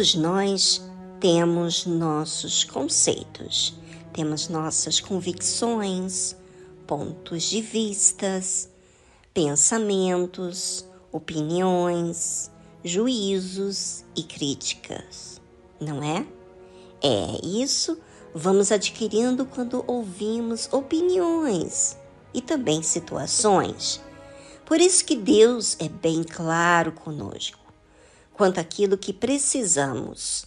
Todos nós temos nossos conceitos, temos nossas convicções, pontos de vistas, pensamentos, opiniões, juízos e críticas, não é? É isso vamos adquirindo quando ouvimos opiniões e também situações. Por isso que Deus é bem claro conosco quanto àquilo que precisamos.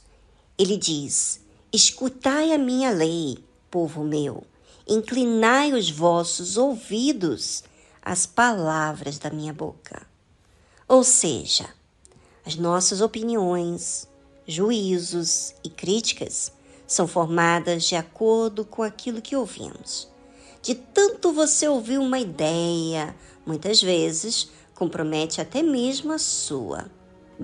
Ele diz: Escutai a minha lei, povo meu, inclinai os vossos ouvidos às palavras da minha boca. Ou seja, as nossas opiniões, juízos e críticas são formadas de acordo com aquilo que ouvimos. De tanto você ouvir uma ideia, muitas vezes compromete até mesmo a sua.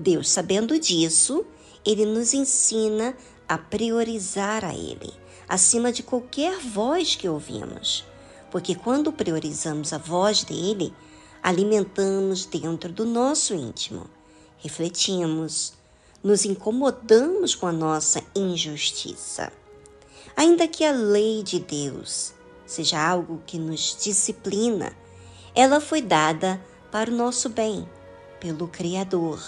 Deus, sabendo disso, ele nos ensina a priorizar a ele, acima de qualquer voz que ouvimos. Porque quando priorizamos a voz dele, alimentamos dentro do nosso íntimo, refletimos, nos incomodamos com a nossa injustiça. Ainda que a lei de Deus seja algo que nos disciplina, ela foi dada para o nosso bem, pelo Criador.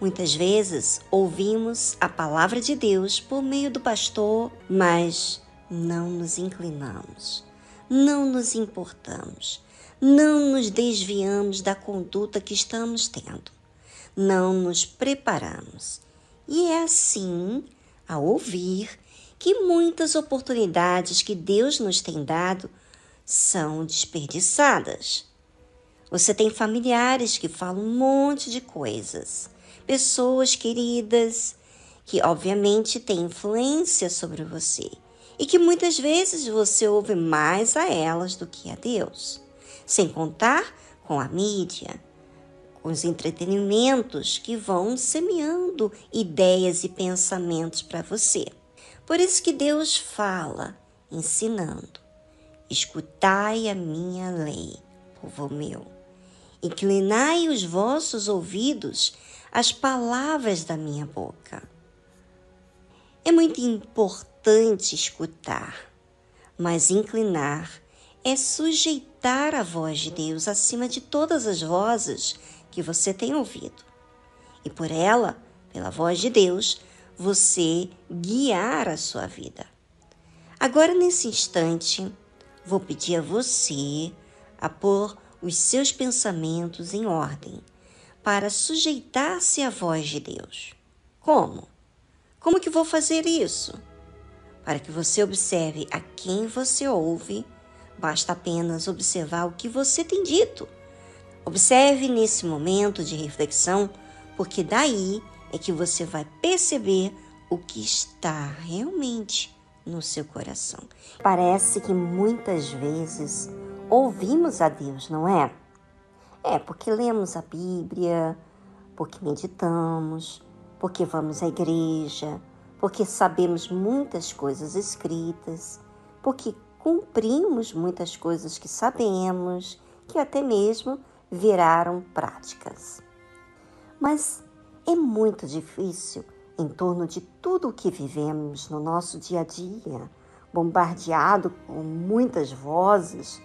Muitas vezes ouvimos a palavra de Deus por meio do pastor, mas não nos inclinamos, não nos importamos, não nos desviamos da conduta que estamos tendo não nos preparamos. E é assim, ao ouvir, que muitas oportunidades que Deus nos tem dado são desperdiçadas. Você tem familiares que falam um monte de coisas, pessoas queridas que, obviamente, têm influência sobre você e que muitas vezes você ouve mais a elas do que a Deus, sem contar com a mídia, os entretenimentos que vão semeando ideias e pensamentos para você. Por isso que Deus fala, ensinando: escutai a minha lei, povo meu. Inclinai os vossos ouvidos às palavras da minha boca. É muito importante escutar, mas inclinar é sujeitar a voz de Deus acima de todas as vozes que você tem ouvido. E por ela, pela voz de Deus, você guiar a sua vida. Agora, nesse instante, vou pedir a você a pôr os seus pensamentos em ordem para sujeitar-se à voz de Deus. Como? Como que vou fazer isso? Para que você observe a quem você ouve, basta apenas observar o que você tem dito Observe nesse momento de reflexão, porque daí é que você vai perceber o que está realmente no seu coração. Parece que muitas vezes ouvimos a Deus, não é? É porque lemos a Bíblia, porque meditamos, porque vamos à igreja, porque sabemos muitas coisas escritas, porque cumprimos muitas coisas que sabemos, que até mesmo viraram práticas. Mas é muito difícil, em torno de tudo o que vivemos no nosso dia a dia, bombardeado com muitas vozes,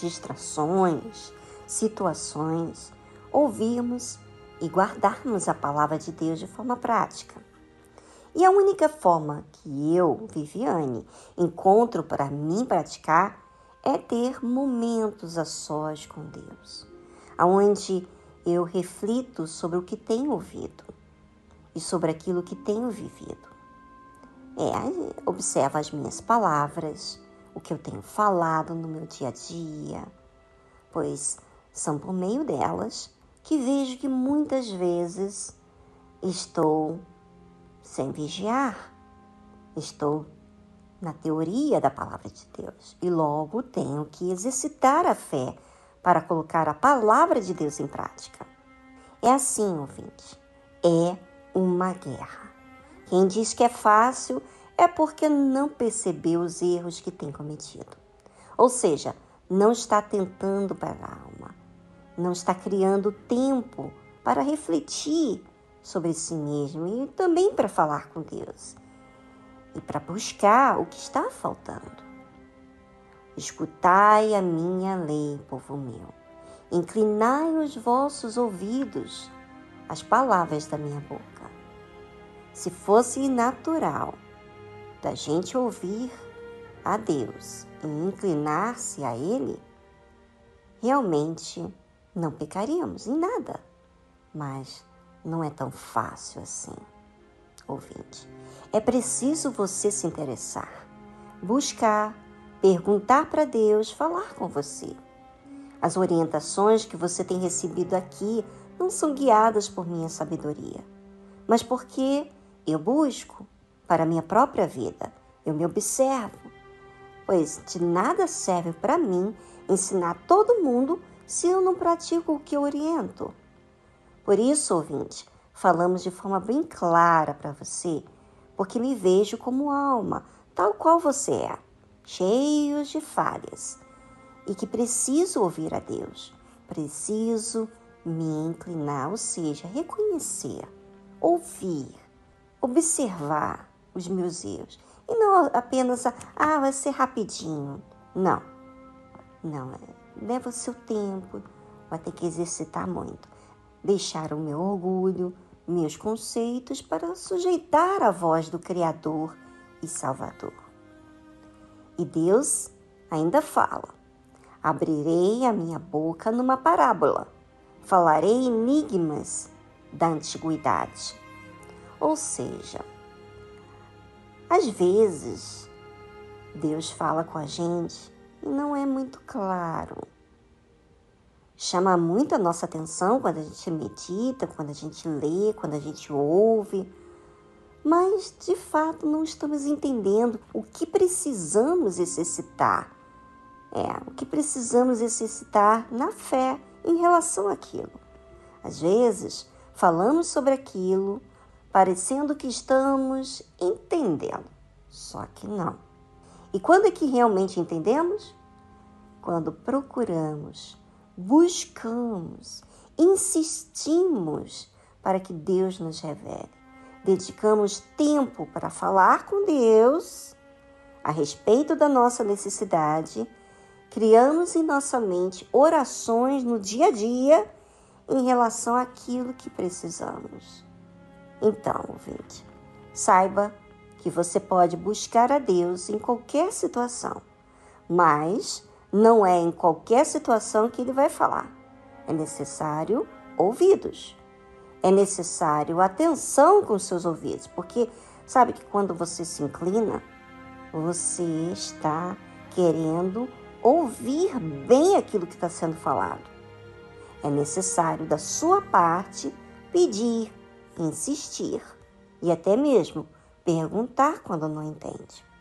distrações, situações, ouvirmos e guardarmos a palavra de Deus de forma prática. E a única forma que eu, Viviane, encontro para mim praticar é ter momentos a sós com Deus aonde eu reflito sobre o que tenho ouvido e sobre aquilo que tenho vivido. É, observo as minhas palavras, o que eu tenho falado no meu dia a dia, pois são por meio delas que vejo que muitas vezes estou sem vigiar, estou na teoria da palavra de Deus e logo tenho que exercitar a fé para colocar a palavra de Deus em prática. É assim, ouvinte, é uma guerra. Quem diz que é fácil é porque não percebeu os erros que tem cometido. Ou seja, não está tentando para a alma, não está criando tempo para refletir sobre si mesmo e também para falar com Deus e para buscar o que está faltando. Escutai a minha lei, povo meu. Inclinai os vossos ouvidos às palavras da minha boca. Se fosse natural da gente ouvir a Deus e inclinar-se a Ele, realmente não pecaríamos em nada. Mas não é tão fácil assim, ouvinte. É preciso você se interessar, buscar, perguntar para Deus, falar com você. As orientações que você tem recebido aqui não são guiadas por minha sabedoria, mas porque eu busco para a minha própria vida, eu me observo, pois de nada serve para mim ensinar todo mundo se eu não pratico o que oriento. Por isso, ouvinte, falamos de forma bem clara para você, porque me vejo como alma, tal qual você é, cheios de falhas, e que preciso ouvir a Deus, preciso me inclinar, ou seja, reconhecer, ouvir, observar os meus erros. E não apenas, ah, vai ser rapidinho. Não, não, é, leva seu tempo, vai ter que exercitar muito deixar o meu orgulho, meus conceitos para sujeitar a voz do Criador e Salvador. E Deus ainda fala: Abrirei a minha boca numa parábola, falarei enigmas da antiguidade. Ou seja, às vezes Deus fala com a gente e não é muito claro chama muito a nossa atenção quando a gente medita, quando a gente lê, quando a gente ouve, mas de fato não estamos entendendo o que precisamos exercitar. É, o que precisamos exercitar na fé em relação àquilo. Às vezes, falamos sobre aquilo parecendo que estamos entendendo, só que não. E quando é que realmente entendemos? Quando procuramos buscamos, insistimos para que Deus nos revele. Dedicamos tempo para falar com Deus a respeito da nossa necessidade, criamos em nossa mente orações no dia a dia em relação àquilo que precisamos. Então, ouvinte, saiba que você pode buscar a Deus em qualquer situação, mas não é em qualquer situação que ele vai falar. É necessário ouvidos. É necessário atenção com seus ouvidos, porque sabe que quando você se inclina, você está querendo ouvir bem aquilo que está sendo falado. É necessário da sua parte pedir, insistir e até mesmo perguntar quando não entende.